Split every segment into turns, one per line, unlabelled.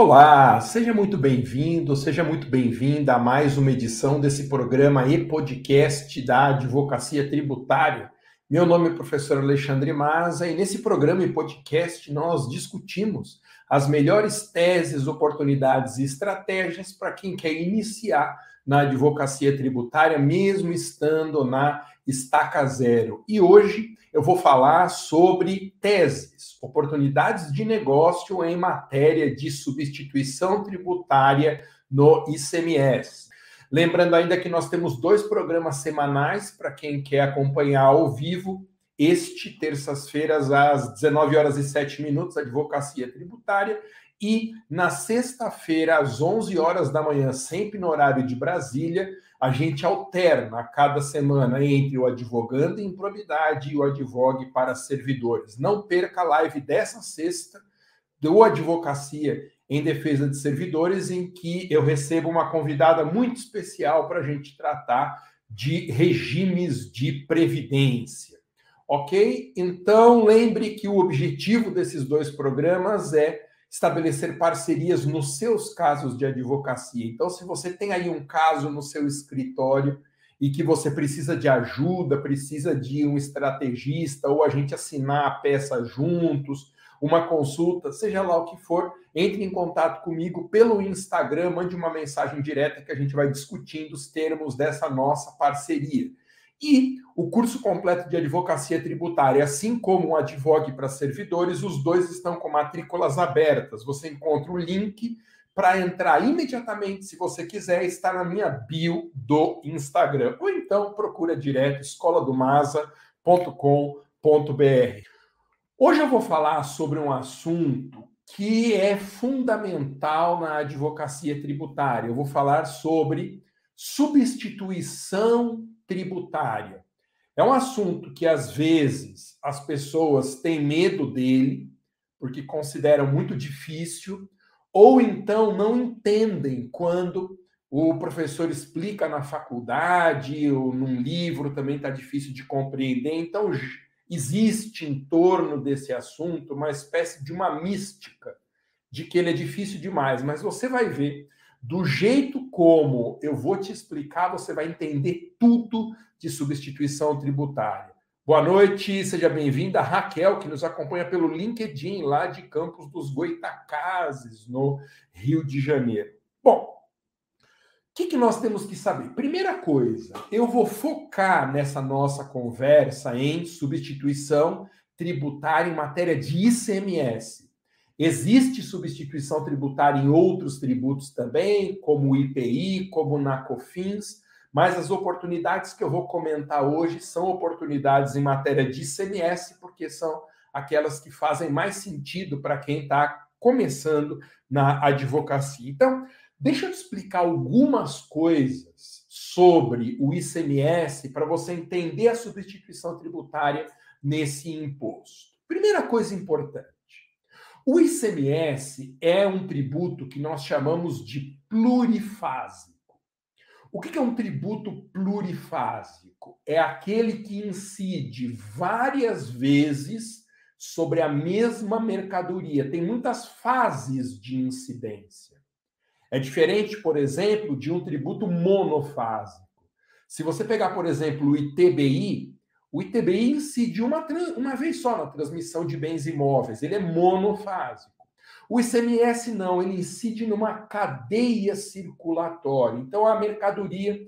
Olá, seja muito bem-vindo, seja muito bem-vinda a mais uma edição desse programa e podcast da Advocacia Tributária. Meu nome é professor Alexandre Maza e nesse programa e podcast nós discutimos as melhores teses, oportunidades e estratégias para quem quer iniciar na advocacia tributária, mesmo estando na estaca zero. E hoje eu vou falar sobre teses, oportunidades de negócio em matéria de substituição tributária no ICMS. Lembrando ainda que nós temos dois programas semanais para quem quer acompanhar ao vivo. Este, terças-feiras, às 19 horas e 7 minutos, Advocacia Tributária, e na sexta-feira, às 11 horas da manhã, sempre no horário de Brasília, a gente alterna a cada semana entre o advogando em probidade e o advogue para servidores. Não perca a live dessa sexta do Advocacia em Defesa de Servidores, em que eu recebo uma convidada muito especial para a gente tratar de regimes de previdência. Ok? Então, lembre que o objetivo desses dois programas é estabelecer parcerias nos seus casos de advocacia. Então, se você tem aí um caso no seu escritório e que você precisa de ajuda, precisa de um estrategista ou a gente assinar a peça juntos, uma consulta, seja lá o que for, entre em contato comigo pelo Instagram, mande uma mensagem direta que a gente vai discutindo os termos dessa nossa parceria. E o curso completo de advocacia tributária, assim como o Advogue para servidores, os dois estão com matrículas abertas. Você encontra o link para entrar imediatamente, se você quiser, está na minha bio do Instagram. Ou então procura direto escoladomasa.com.br. Hoje eu vou falar sobre um assunto que é fundamental na advocacia tributária. Eu vou falar sobre substituição tributária. É um assunto que às vezes as pessoas têm medo dele, porque consideram muito difícil, ou então não entendem quando o professor explica na faculdade ou num livro também está difícil de compreender. Então, existe em torno desse assunto uma espécie de uma mística de que ele é difícil demais, mas você vai ver do jeito como eu vou te explicar, você vai entender tudo de substituição tributária. Boa noite, seja bem-vinda, Raquel, que nos acompanha pelo LinkedIn lá de Campos dos Goitacazes, no Rio de Janeiro. Bom, o que, que nós temos que saber? Primeira coisa, eu vou focar nessa nossa conversa em substituição tributária em matéria de ICMS. Existe substituição tributária em outros tributos também, como o IPI, como na COFINS, mas as oportunidades que eu vou comentar hoje são oportunidades em matéria de ICMS, porque são aquelas que fazem mais sentido para quem está começando na advocacia. Então, deixa eu te explicar algumas coisas sobre o ICMS para você entender a substituição tributária nesse imposto. Primeira coisa importante o ICMS é um tributo que nós chamamos de plurifásico. O que é um tributo plurifásico? É aquele que incide várias vezes sobre a mesma mercadoria. Tem muitas fases de incidência. É diferente, por exemplo, de um tributo monofásico. Se você pegar, por exemplo, o ITBI, o ITBI incide uma, uma vez só na transmissão de bens imóveis, ele é monofásico. O ICMS não, ele incide numa cadeia circulatória. Então a mercadoria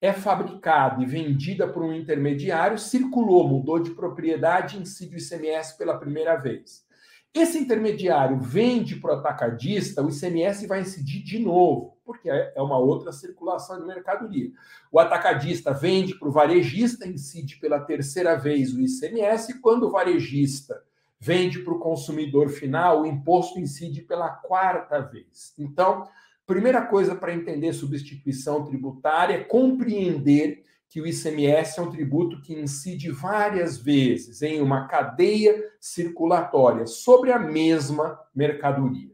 é fabricada e vendida por um intermediário, circulou, mudou de propriedade, incide o ICMS pela primeira vez. Esse intermediário vende para o atacadista, o ICMS vai incidir de novo, porque é, é uma outra circulação de mercadoria. O atacadista vende para o varejista, incide pela terceira vez o ICMS, e quando o varejista vende para o consumidor final, o imposto incide pela quarta vez. Então, primeira coisa para entender substituição tributária é compreender que o ICMS é um tributo que incide várias vezes em uma cadeia circulatória sobre a mesma mercadoria.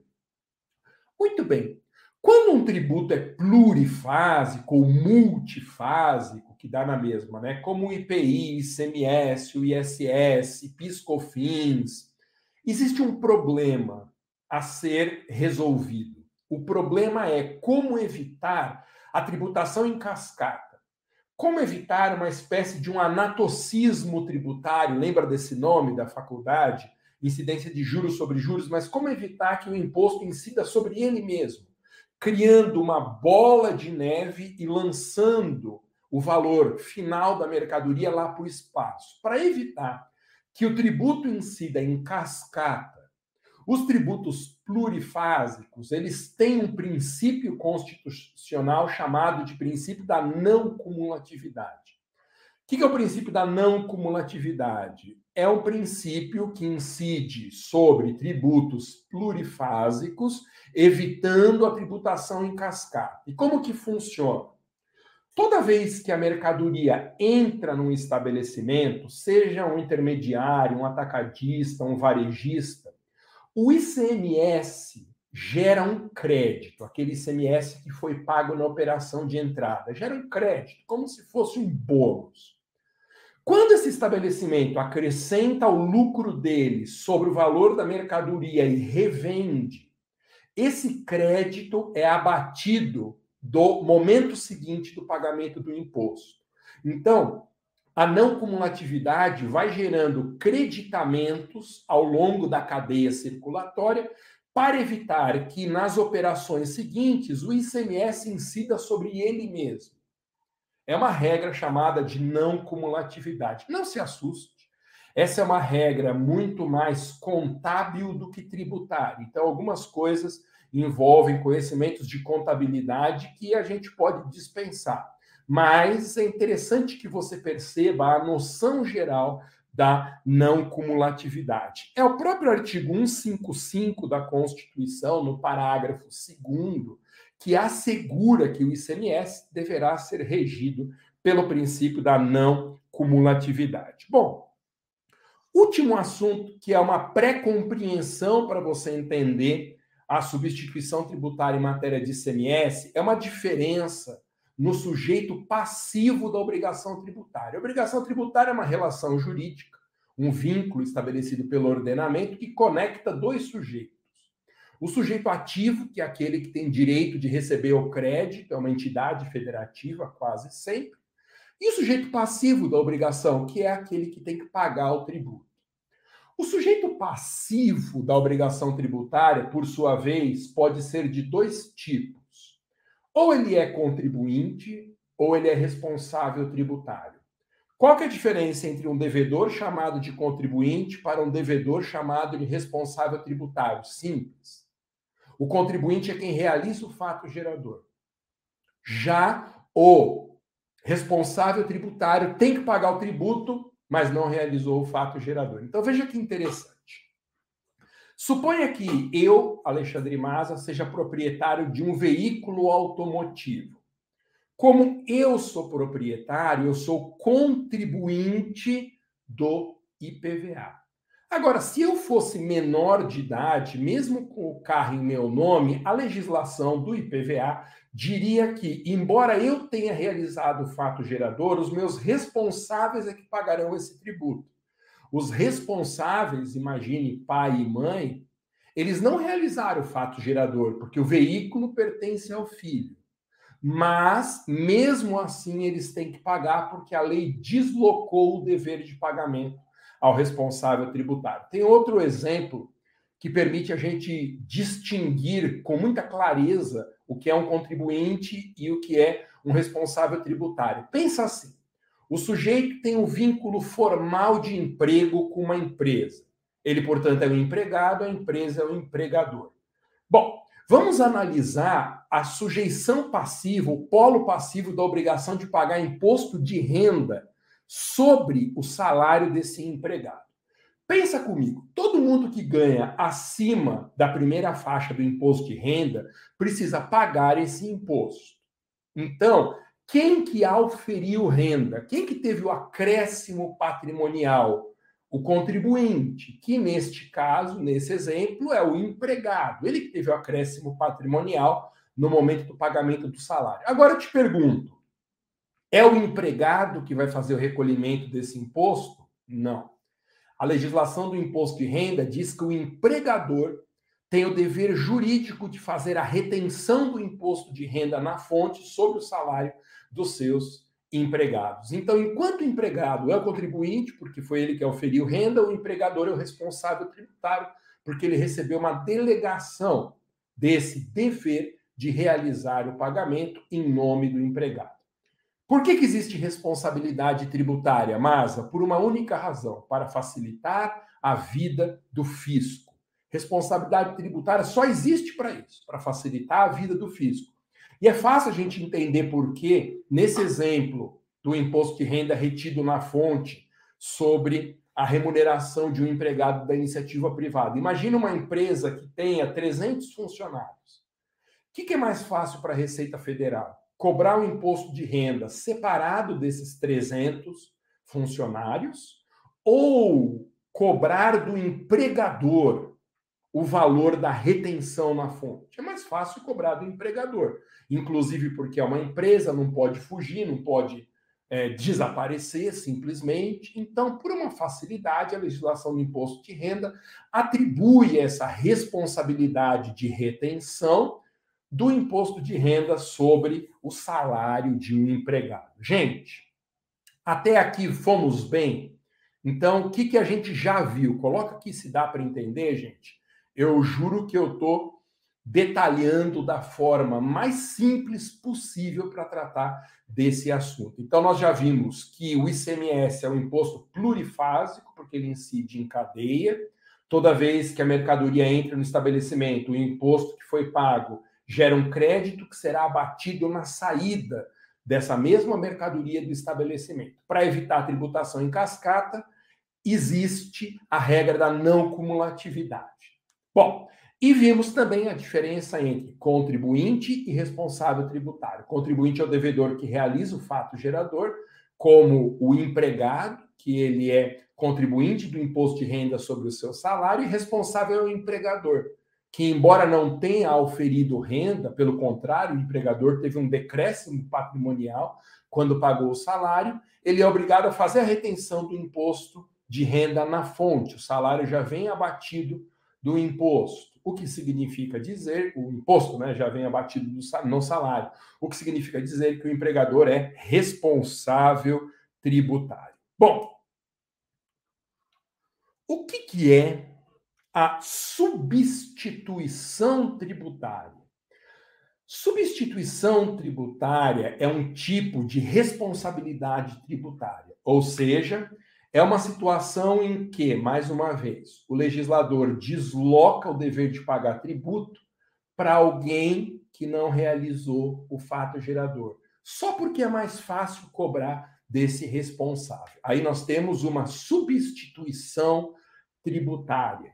Muito bem. Quando um tributo é plurifásico ou multifásico, que dá na mesma, né? Como o IPI, ICMS, o ISS, PiscoFins, existe um problema a ser resolvido. O problema é como evitar a tributação em cascata. Como evitar uma espécie de um anatocismo tributário? Lembra desse nome da faculdade? Incidência de juros sobre juros, mas como evitar que o imposto incida sobre ele mesmo? Criando uma bola de neve e lançando o valor final da mercadoria lá para o espaço. Para evitar que o tributo incida em cascata os tributos plurifásicos, eles têm um princípio constitucional chamado de princípio da não cumulatividade. O que é o princípio da não cumulatividade? É um princípio que incide sobre tributos plurifásicos, evitando a tributação em cascata. E como que funciona? Toda vez que a mercadoria entra num estabelecimento, seja um intermediário, um atacadista, um varejista, o ICMS gera um crédito, aquele ICMS que foi pago na operação de entrada, gera um crédito, como se fosse um bônus. Quando esse estabelecimento acrescenta o lucro dele sobre o valor da mercadoria e revende, esse crédito é abatido do momento seguinte do pagamento do imposto. Então, a não cumulatividade vai gerando creditamentos ao longo da cadeia circulatória para evitar que nas operações seguintes o ICMS incida sobre ele mesmo. É uma regra chamada de não cumulatividade. Não se assuste. Essa é uma regra muito mais contábil do que tributária. Então, algumas coisas envolvem conhecimentos de contabilidade que a gente pode dispensar mas é interessante que você perceba a noção geral da não cumulatividade. É o próprio artigo 155 da Constituição, no parágrafo 2, que assegura que o ICMS deverá ser regido pelo princípio da não cumulatividade. Bom, último assunto que é uma pré-compreensão para você entender a substituição tributária em matéria de ICMS é uma diferença no sujeito passivo da obrigação tributária. A obrigação tributária é uma relação jurídica, um vínculo estabelecido pelo ordenamento que conecta dois sujeitos. O sujeito ativo, que é aquele que tem direito de receber o crédito, é uma entidade federativa quase sempre, e o sujeito passivo da obrigação, que é aquele que tem que pagar o tributo. O sujeito passivo da obrigação tributária, por sua vez, pode ser de dois tipos ou ele é contribuinte ou ele é responsável tributário. Qual é a diferença entre um devedor chamado de contribuinte para um devedor chamado de responsável tributário? Simples. O contribuinte é quem realiza o fato gerador. Já o responsável tributário tem que pagar o tributo, mas não realizou o fato gerador. Então veja que interessante. Suponha que eu, Alexandre Maza, seja proprietário de um veículo automotivo. Como eu sou proprietário, eu sou contribuinte do IPVA. Agora, se eu fosse menor de idade, mesmo com o carro em meu nome, a legislação do IPVA diria que, embora eu tenha realizado o fato gerador, os meus responsáveis é que pagarão esse tributo. Os responsáveis, imagine pai e mãe, eles não realizaram o fato gerador, porque o veículo pertence ao filho. Mas, mesmo assim, eles têm que pagar, porque a lei deslocou o dever de pagamento ao responsável tributário. Tem outro exemplo que permite a gente distinguir com muita clareza o que é um contribuinte e o que é um responsável tributário. Pensa assim: o sujeito tem um vínculo formal de emprego com uma empresa. Ele, portanto, é um empregado, a empresa é o um empregador. Bom, vamos analisar a sujeição passiva, o polo passivo da obrigação de pagar imposto de renda sobre o salário desse empregado. Pensa comigo, todo mundo que ganha acima da primeira faixa do imposto de renda precisa pagar esse imposto. Então, quem que auferiu renda? Quem que teve o acréscimo patrimonial? O contribuinte, que neste caso, nesse exemplo, é o empregado. Ele que teve o acréscimo patrimonial no momento do pagamento do salário. Agora eu te pergunto: é o empregado que vai fazer o recolhimento desse imposto? Não. A legislação do imposto de renda diz que o empregador tem o dever jurídico de fazer a retenção do imposto de renda na fonte sobre o salário dos seus empregados. Então, enquanto o empregado é o contribuinte, porque foi ele que oferiu renda, o empregador é o responsável tributário, porque ele recebeu uma delegação desse dever de realizar o pagamento em nome do empregado. Por que, que existe responsabilidade tributária, Masa? Por uma única razão: para facilitar a vida do fisco. Responsabilidade tributária só existe para isso, para facilitar a vida do fisco. E é fácil a gente entender por que, nesse exemplo do imposto de renda retido na fonte sobre a remuneração de um empregado da iniciativa privada. Imagina uma empresa que tenha 300 funcionários. O que, é mais fácil para a Receita Federal? Cobrar o imposto de renda separado desses 300 funcionários ou cobrar do empregador o valor da retenção na fonte. É mais fácil cobrar do empregador, inclusive porque é uma empresa, não pode fugir, não pode é, desaparecer simplesmente. Então, por uma facilidade, a legislação do imposto de renda atribui essa responsabilidade de retenção do imposto de renda sobre o salário de um empregado. Gente, até aqui fomos bem? Então, o que, que a gente já viu? Coloca aqui se dá para entender, gente. Eu juro que eu estou detalhando da forma mais simples possível para tratar desse assunto. Então, nós já vimos que o ICMS é um imposto plurifásico, porque ele incide em cadeia. Toda vez que a mercadoria entra no estabelecimento, o imposto que foi pago gera um crédito que será abatido na saída dessa mesma mercadoria do estabelecimento. Para evitar a tributação em cascata, existe a regra da não cumulatividade. Bom, e vimos também a diferença entre contribuinte e responsável tributário. Contribuinte é o devedor que realiza o fato gerador, como o empregado, que ele é contribuinte do imposto de renda sobre o seu salário, e responsável é o empregador, que, embora não tenha auferido renda, pelo contrário, o empregador teve um decréscimo patrimonial quando pagou o salário, ele é obrigado a fazer a retenção do imposto de renda na fonte. O salário já vem abatido do imposto. O que significa dizer, o imposto né, já vem abatido no salário. O que significa dizer que o empregador é responsável tributário. Bom, o que, que é a substituição tributária? Substituição tributária é um tipo de responsabilidade tributária, ou seja, é uma situação em que, mais uma vez, o legislador desloca o dever de pagar tributo para alguém que não realizou o fato gerador, só porque é mais fácil cobrar desse responsável. Aí nós temos uma substituição tributária.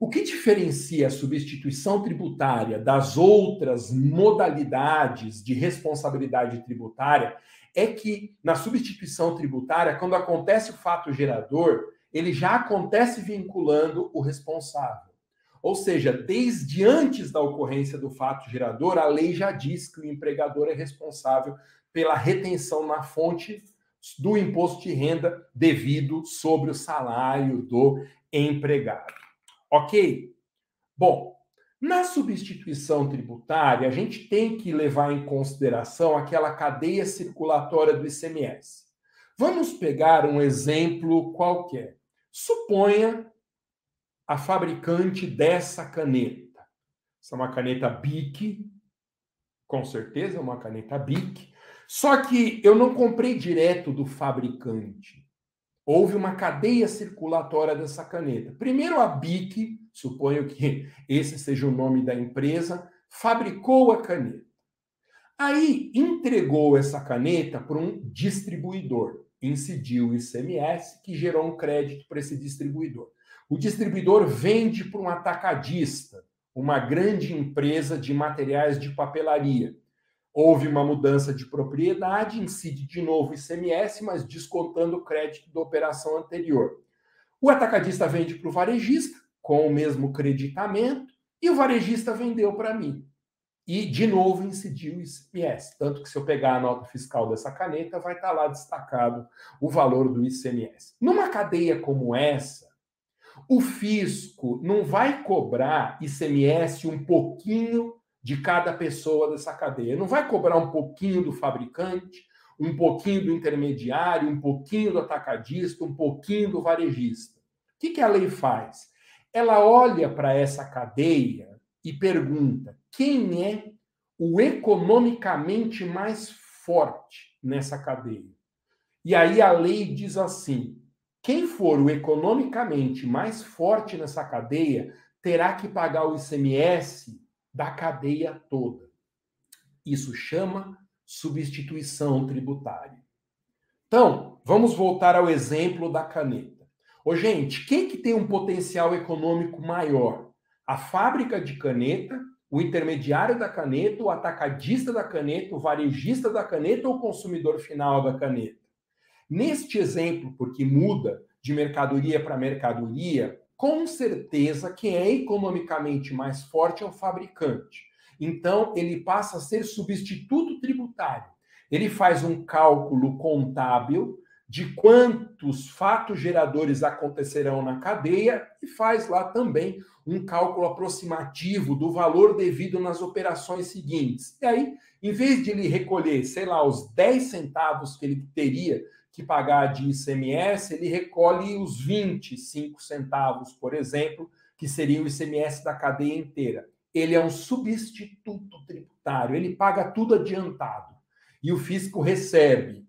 O que diferencia a substituição tributária das outras modalidades de responsabilidade tributária é que na substituição tributária, quando acontece o fato gerador, ele já acontece vinculando o responsável. Ou seja, desde antes da ocorrência do fato gerador, a lei já diz que o empregador é responsável pela retenção na fonte do imposto de renda devido sobre o salário do empregado. Ok? Bom, na substituição tributária, a gente tem que levar em consideração aquela cadeia circulatória do ICMS. Vamos pegar um exemplo qualquer. Suponha a fabricante dessa caneta. Essa é uma caneta BIC, com certeza é uma caneta BIC. Só que eu não comprei direto do fabricante. Houve uma cadeia circulatória dessa caneta. Primeiro a BIC suponho que esse seja o nome da empresa, fabricou a caneta. Aí entregou essa caneta para um distribuidor, incidiu o ICMS, que gerou um crédito para esse distribuidor. O distribuidor vende para um atacadista, uma grande empresa de materiais de papelaria. Houve uma mudança de propriedade, incide de novo o ICMS, mas descontando o crédito da operação anterior. O atacadista vende para o varejista, com o mesmo creditamento e o varejista vendeu para mim. E, de novo, incidiu o ICMS. Tanto que, se eu pegar a nota fiscal dessa caneta, vai estar tá lá destacado o valor do ICMS. Numa cadeia como essa, O fisco não vai cobrar ICMS um pouquinho de cada pessoa dessa cadeia. Não vai cobrar um pouquinho do fabricante, um pouquinho do intermediário, um pouquinho do atacadista, um pouquinho do varejista. O que, que a lei faz? Ela olha para essa cadeia e pergunta: quem é o economicamente mais forte nessa cadeia? E aí a lei diz assim: quem for o economicamente mais forte nessa cadeia terá que pagar o ICMS da cadeia toda. Isso chama substituição tributária. Então, vamos voltar ao exemplo da caneta. Ô, gente, quem que tem um potencial econômico maior? A fábrica de caneta, o intermediário da caneta, o atacadista da caneta, o varejista da caneta ou o consumidor final da caneta? Neste exemplo, porque muda de mercadoria para mercadoria, com certeza quem é economicamente mais forte é o fabricante. Então, ele passa a ser substituto tributário. Ele faz um cálculo contábil de quantos fatos geradores acontecerão na cadeia e faz lá também um cálculo aproximativo do valor devido nas operações seguintes. E aí, em vez de ele recolher, sei lá, os 10 centavos que ele teria que pagar de ICMS, ele recolhe os 25 centavos, por exemplo, que seria o ICMS da cadeia inteira. Ele é um substituto tributário, ele paga tudo adiantado. E o fisco recebe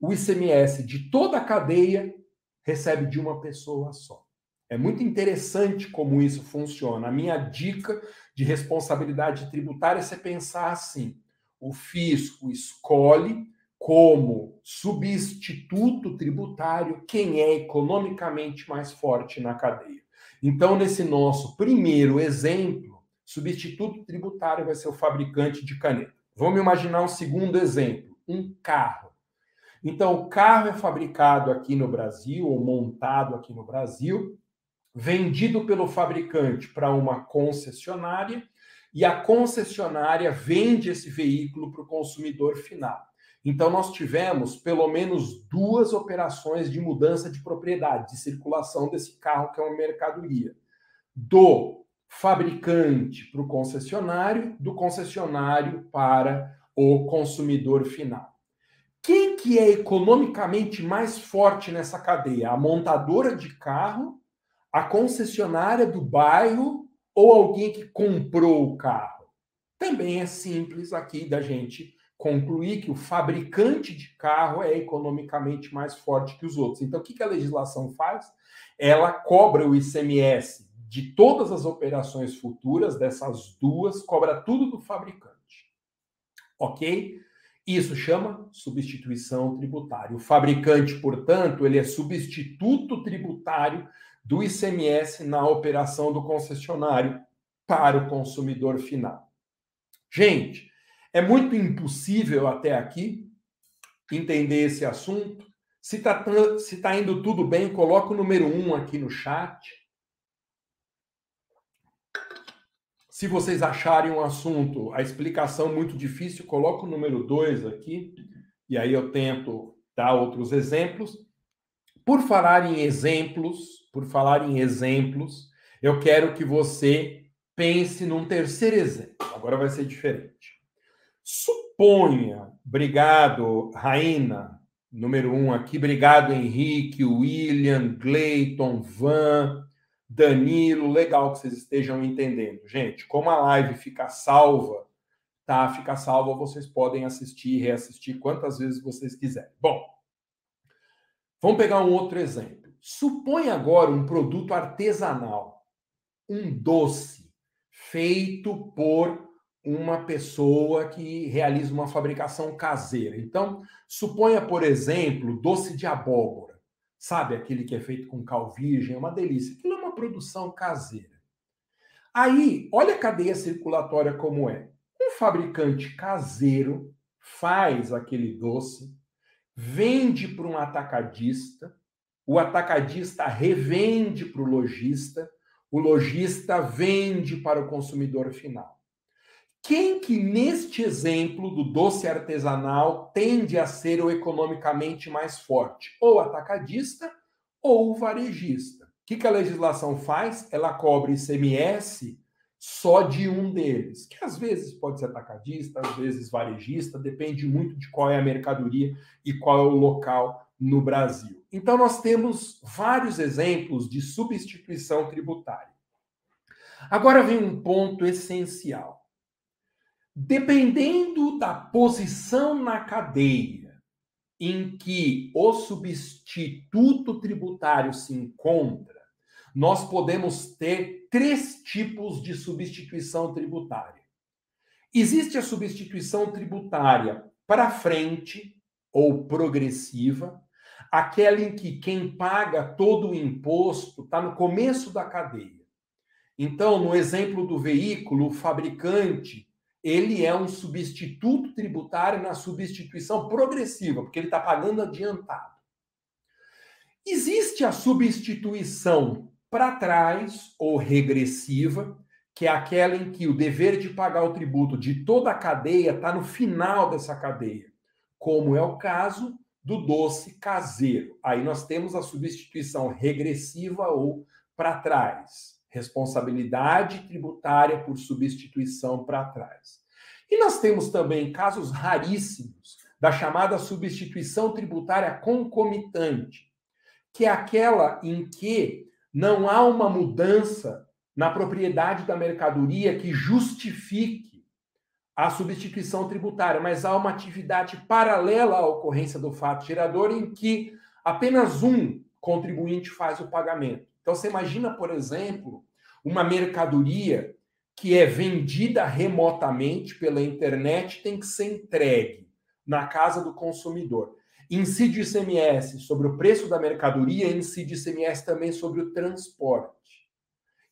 o ICMS de toda a cadeia, recebe de uma pessoa só. É muito interessante como isso funciona. A minha dica de responsabilidade tributária é você pensar assim: o fisco escolhe como substituto tributário quem é economicamente mais forte na cadeia. Então, nesse nosso primeiro exemplo, substituto tributário vai ser o fabricante de caneta. Vamos imaginar um segundo exemplo, um carro. Então, o carro é fabricado aqui no Brasil, ou montado aqui no Brasil, vendido pelo fabricante para uma concessionária, e a concessionária vende esse veículo para o consumidor final. Então, nós tivemos pelo menos duas operações de mudança de propriedade, de circulação desse carro, que é uma mercadoria. Do fabricante para o concessionário, do concessionário para o consumidor final. Quem que é economicamente mais forte nessa cadeia? A montadora de carro, a concessionária do bairro ou alguém que comprou o carro? Também é simples aqui da gente concluir que o fabricante de carro é economicamente mais forte que os outros. Então, o que a legislação faz? Ela cobra o ICMS de todas as operações futuras, dessas duas, cobra tudo do fabricante. Ok? Isso chama substituição tributária. O fabricante, portanto, ele é substituto tributário do ICMS na operação do concessionário para o consumidor final. Gente, é muito impossível até aqui entender esse assunto. Se está se tá indo tudo bem, coloca o número um aqui no chat. Se vocês acharem um assunto, a explicação muito difícil, coloca o número dois aqui. E aí eu tento dar outros exemplos. Por falar em exemplos, por falar em exemplos, eu quero que você pense num terceiro exemplo. Agora vai ser diferente. Suponha, obrigado, Raina, número um aqui, obrigado, Henrique, William, Gleiton, Van, Danilo, legal que vocês estejam entendendo. Gente, como a live fica salva, tá? Fica salva, vocês podem assistir e reassistir quantas vezes vocês quiserem. Bom, vamos pegar um outro exemplo. Supõe agora um produto artesanal, um doce, feito por uma pessoa que realiza uma fabricação caseira. Então, suponha, por exemplo, doce de abóbora. Sabe aquele que é feito com cal virgem? É uma delícia. Aquilo é uma produção caseira. Aí, olha a cadeia circulatória como é. Um fabricante caseiro faz aquele doce, vende para um atacadista, o atacadista revende para o lojista, o lojista vende para o consumidor final. Quem que neste exemplo do doce artesanal tende a ser o economicamente mais forte? Ou atacadista ou varejista. O que, que a legislação faz? Ela cobre ICMS só de um deles, que às vezes pode ser atacadista, às vezes varejista, depende muito de qual é a mercadoria e qual é o local no Brasil. Então, nós temos vários exemplos de substituição tributária. Agora vem um ponto essencial. Dependendo da posição na cadeia em que o substituto tributário se encontra, nós podemos ter três tipos de substituição tributária. Existe a substituição tributária para frente ou progressiva, aquela em que quem paga todo o imposto está no começo da cadeia. Então, no exemplo do veículo, o fabricante ele é um substituto tributário na substituição progressiva, porque ele está pagando adiantado. Existe a substituição para trás ou regressiva, que é aquela em que o dever de pagar o tributo de toda a cadeia está no final dessa cadeia, como é o caso do doce caseiro. Aí nós temos a substituição regressiva ou para trás, responsabilidade tributária por substituição para trás. E nós temos também casos raríssimos da chamada substituição tributária concomitante, que é aquela em que não há uma mudança na propriedade da mercadoria que justifique a substituição tributária, mas há uma atividade paralela à ocorrência do fato gerador em que apenas um contribuinte faz o pagamento. Então você imagina, por exemplo, uma mercadoria que é vendida remotamente pela internet tem que ser entregue na casa do consumidor incide ICMS sobre o preço da mercadoria, incide ICMS também sobre o transporte.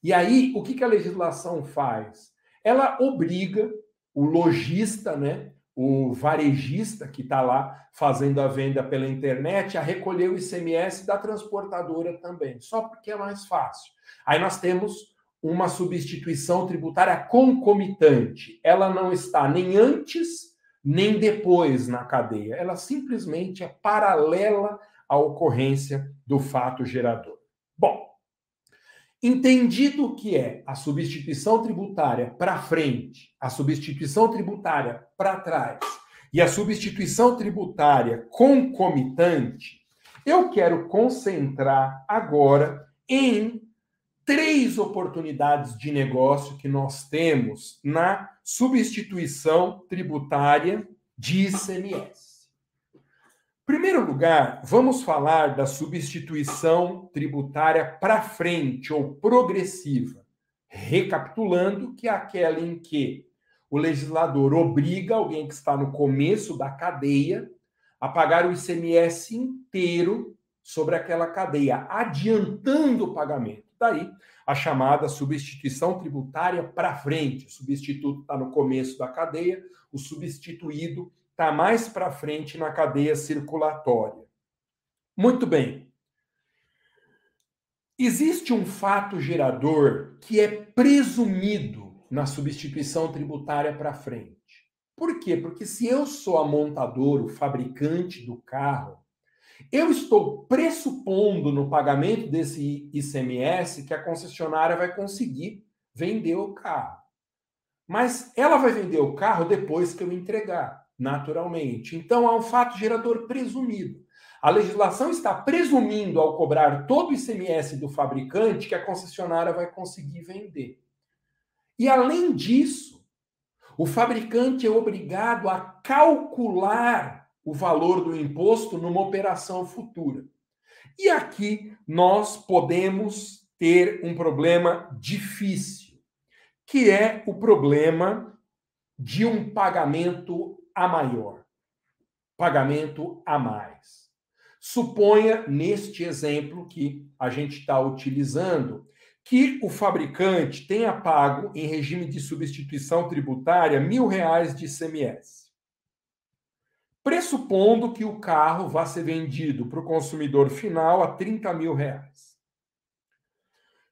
E aí, o que a legislação faz? Ela obriga o lojista, né, o varejista que está lá fazendo a venda pela internet a recolher o ICMS da transportadora também, só porque é mais fácil. Aí nós temos uma substituição tributária concomitante. Ela não está nem antes nem depois na cadeia. Ela simplesmente é paralela à ocorrência do fato gerador. Bom, entendido o que é a substituição tributária para frente, a substituição tributária para trás e a substituição tributária concomitante, eu quero concentrar agora em três oportunidades de negócio que nós temos na substituição tributária de ICMS. Primeiro lugar, vamos falar da substituição tributária para frente ou progressiva, recapitulando que é aquela em que o legislador obriga alguém que está no começo da cadeia a pagar o ICMS inteiro sobre aquela cadeia, adiantando o pagamento. Daí a chamada substituição tributária para frente. O substituto está no começo da cadeia, o substituído está mais para frente na cadeia circulatória. Muito bem. Existe um fato gerador que é presumido na substituição tributária para frente. Por quê? Porque se eu sou a montadora, o fabricante do carro, eu estou pressupondo no pagamento desse ICMS que a concessionária vai conseguir vender o carro. Mas ela vai vender o carro depois que eu entregar, naturalmente. Então há um fato gerador presumido. A legislação está presumindo, ao cobrar todo o ICMS do fabricante, que a concessionária vai conseguir vender. E além disso, o fabricante é obrigado a calcular o valor do imposto numa operação futura. E aqui nós podemos ter um problema difícil, que é o problema de um pagamento a maior, pagamento a mais. Suponha, neste exemplo que a gente está utilizando, que o fabricante tenha pago, em regime de substituição tributária, mil reais de ICMS pressupondo que o carro vá ser vendido para o consumidor final a 30 mil reais.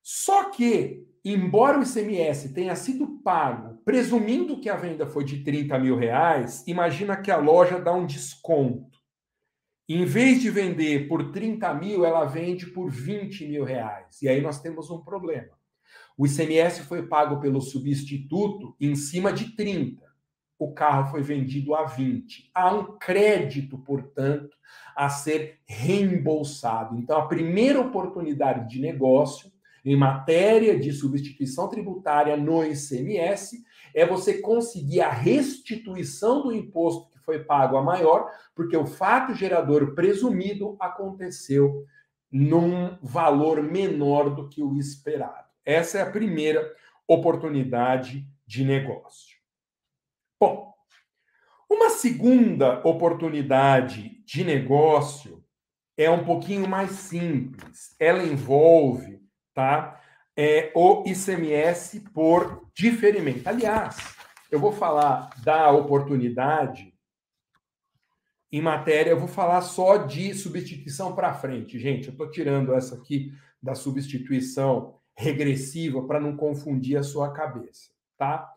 Só que, embora o ICMS tenha sido pago, presumindo que a venda foi de 30 mil reais, imagina que a loja dá um desconto. Em vez de vender por 30 mil, ela vende por 20 mil reais. E aí nós temos um problema. O ICMS foi pago pelo substituto em cima de 30. O carro foi vendido a 20. Há um crédito, portanto, a ser reembolsado. Então, a primeira oportunidade de negócio em matéria de substituição tributária no ICMS é você conseguir a restituição do imposto que foi pago a maior, porque o fato gerador presumido aconteceu num valor menor do que o esperado. Essa é a primeira oportunidade de negócio. Bom, uma segunda oportunidade de negócio é um pouquinho mais simples. Ela envolve, tá? É, o ICMS por diferimento. Aliás, eu vou falar da oportunidade em matéria, eu vou falar só de substituição para frente, gente. Eu estou tirando essa aqui da substituição regressiva para não confundir a sua cabeça, tá?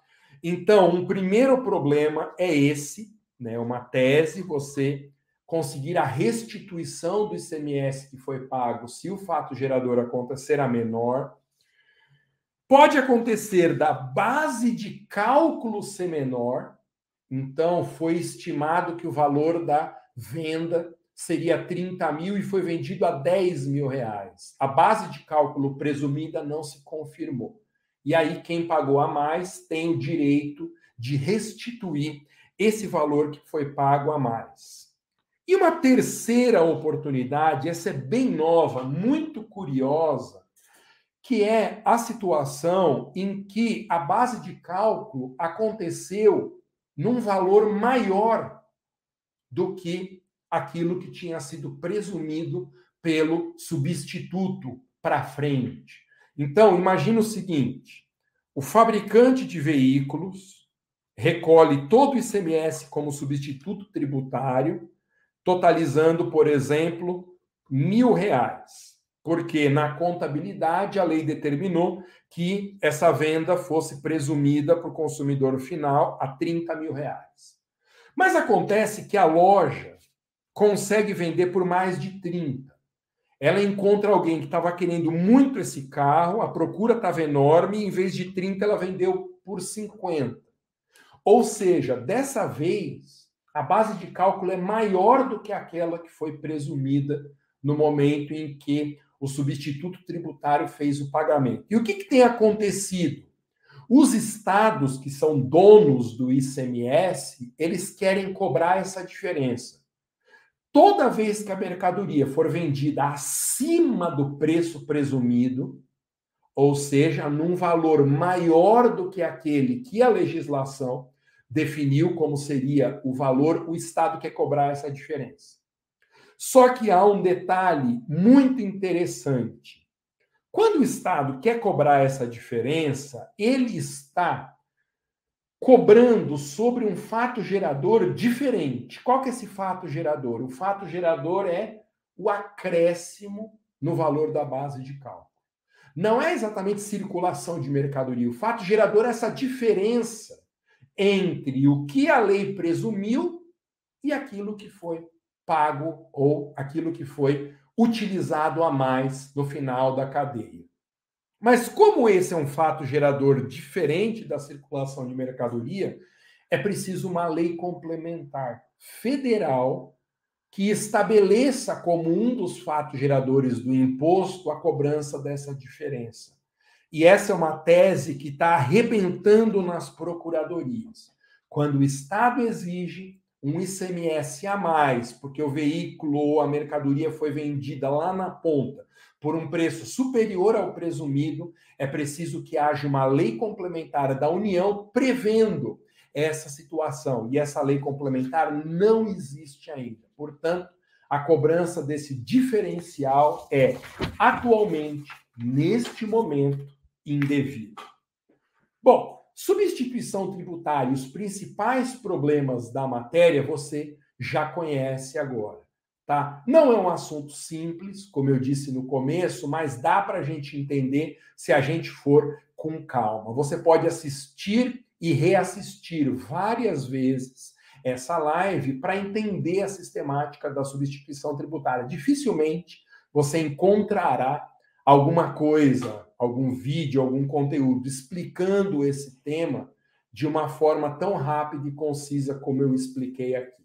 Então, um primeiro problema é esse, né? Uma tese, você conseguir a restituição do ICMS que foi pago se o fato gerador a menor. Pode acontecer da base de cálculo ser menor, então foi estimado que o valor da venda seria 30 mil e foi vendido a 10 mil reais. A base de cálculo presumida não se confirmou. E aí, quem pagou a mais tem o direito de restituir esse valor que foi pago a mais. E uma terceira oportunidade, essa é bem nova, muito curiosa, que é a situação em que a base de cálculo aconteceu num valor maior do que aquilo que tinha sido presumido pelo substituto para frente. Então, imagine o seguinte: o fabricante de veículos recolhe todo o ICMS como substituto tributário, totalizando, por exemplo, mil reais. Porque na contabilidade a lei determinou que essa venda fosse presumida para o consumidor final a 30 mil reais. Mas acontece que a loja consegue vender por mais de 30. Ela encontra alguém que estava querendo muito esse carro, a procura estava enorme, e em vez de 30, ela vendeu por 50. Ou seja, dessa vez, a base de cálculo é maior do que aquela que foi presumida no momento em que o substituto tributário fez o pagamento. E o que, que tem acontecido? Os estados que são donos do ICMS, eles querem cobrar essa diferença. Toda vez que a mercadoria for vendida acima do preço presumido, ou seja, num valor maior do que aquele que a legislação definiu como seria o valor, o Estado quer cobrar essa diferença. Só que há um detalhe muito interessante. Quando o Estado quer cobrar essa diferença, ele está cobrando sobre um fato gerador diferente. Qual que é esse fato gerador? O fato gerador é o acréscimo no valor da base de cálculo. Não é exatamente circulação de mercadoria. O fato gerador é essa diferença entre o que a lei presumiu e aquilo que foi pago ou aquilo que foi utilizado a mais no final da cadeia. Mas como esse é um fato gerador diferente da circulação de mercadoria, é preciso uma lei complementar federal que estabeleça como um dos fatos geradores do imposto a cobrança dessa diferença. E essa é uma tese que está arrebentando nas procuradorias. Quando o Estado exige um ICMS a mais, porque o veículo ou a mercadoria foi vendida lá na ponta, por um preço superior ao presumido, é preciso que haja uma lei complementar da União prevendo essa situação. E essa lei complementar não existe ainda. Portanto, a cobrança desse diferencial é, atualmente, neste momento, indevido. Bom, substituição tributária, os principais problemas da matéria você já conhece agora. Tá? Não é um assunto simples, como eu disse no começo, mas dá para a gente entender se a gente for com calma. Você pode assistir e reassistir várias vezes essa live para entender a sistemática da substituição tributária. Dificilmente você encontrará alguma coisa, algum vídeo, algum conteúdo explicando esse tema de uma forma tão rápida e concisa como eu expliquei aqui.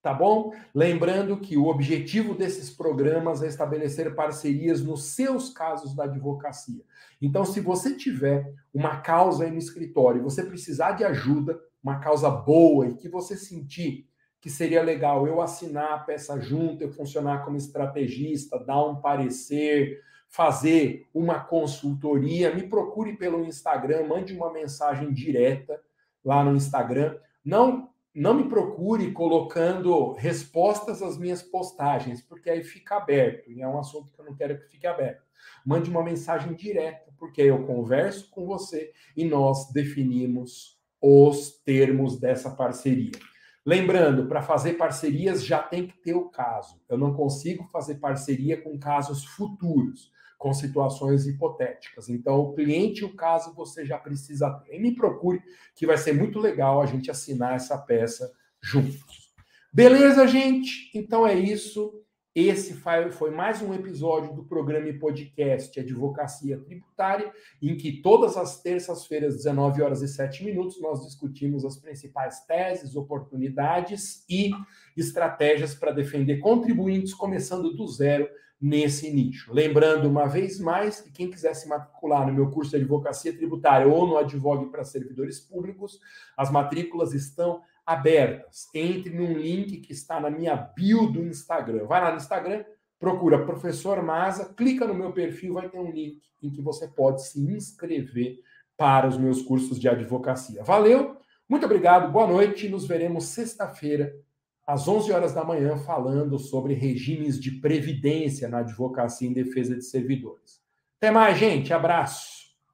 Tá bom? Lembrando que o objetivo desses programas é estabelecer parcerias nos seus casos da advocacia. Então, se você tiver uma causa aí no escritório, você precisar de ajuda, uma causa boa e que você sentir que seria legal eu assinar a peça junto, eu funcionar como estrategista, dar um parecer, fazer uma consultoria, me procure pelo Instagram, mande uma mensagem direta lá no Instagram. Não não me procure colocando respostas às minhas postagens, porque aí fica aberto, e é um assunto que eu não quero que fique aberto. Mande uma mensagem direta, porque eu converso com você e nós definimos os termos dessa parceria. Lembrando, para fazer parcerias já tem que ter o caso. Eu não consigo fazer parceria com casos futuros com situações hipotéticas. Então, o cliente, o caso, você já precisa ter. E me procure, que vai ser muito legal a gente assinar essa peça juntos. Beleza, gente? Então é isso. Esse foi mais um episódio do programa e podcast Advocacia Tributária, em que todas as terças-feiras, 19 horas e 7 minutos, nós discutimos as principais teses, oportunidades e estratégias para defender contribuintes, começando do zero nesse nicho. Lembrando uma vez mais que quem quiser se matricular no meu curso de advocacia tributária ou no Advogue para servidores públicos, as matrículas estão abertas. Entre num link que está na minha bio do Instagram. Vai lá no Instagram, procura professor Maza, clica no meu perfil, vai ter um link em que você pode se inscrever para os meus cursos de advocacia. Valeu, muito obrigado, boa noite, nos veremos sexta-feira às 11 horas da manhã, falando sobre regimes de previdência na advocacia em defesa de servidores. Até mais, gente. Abraço.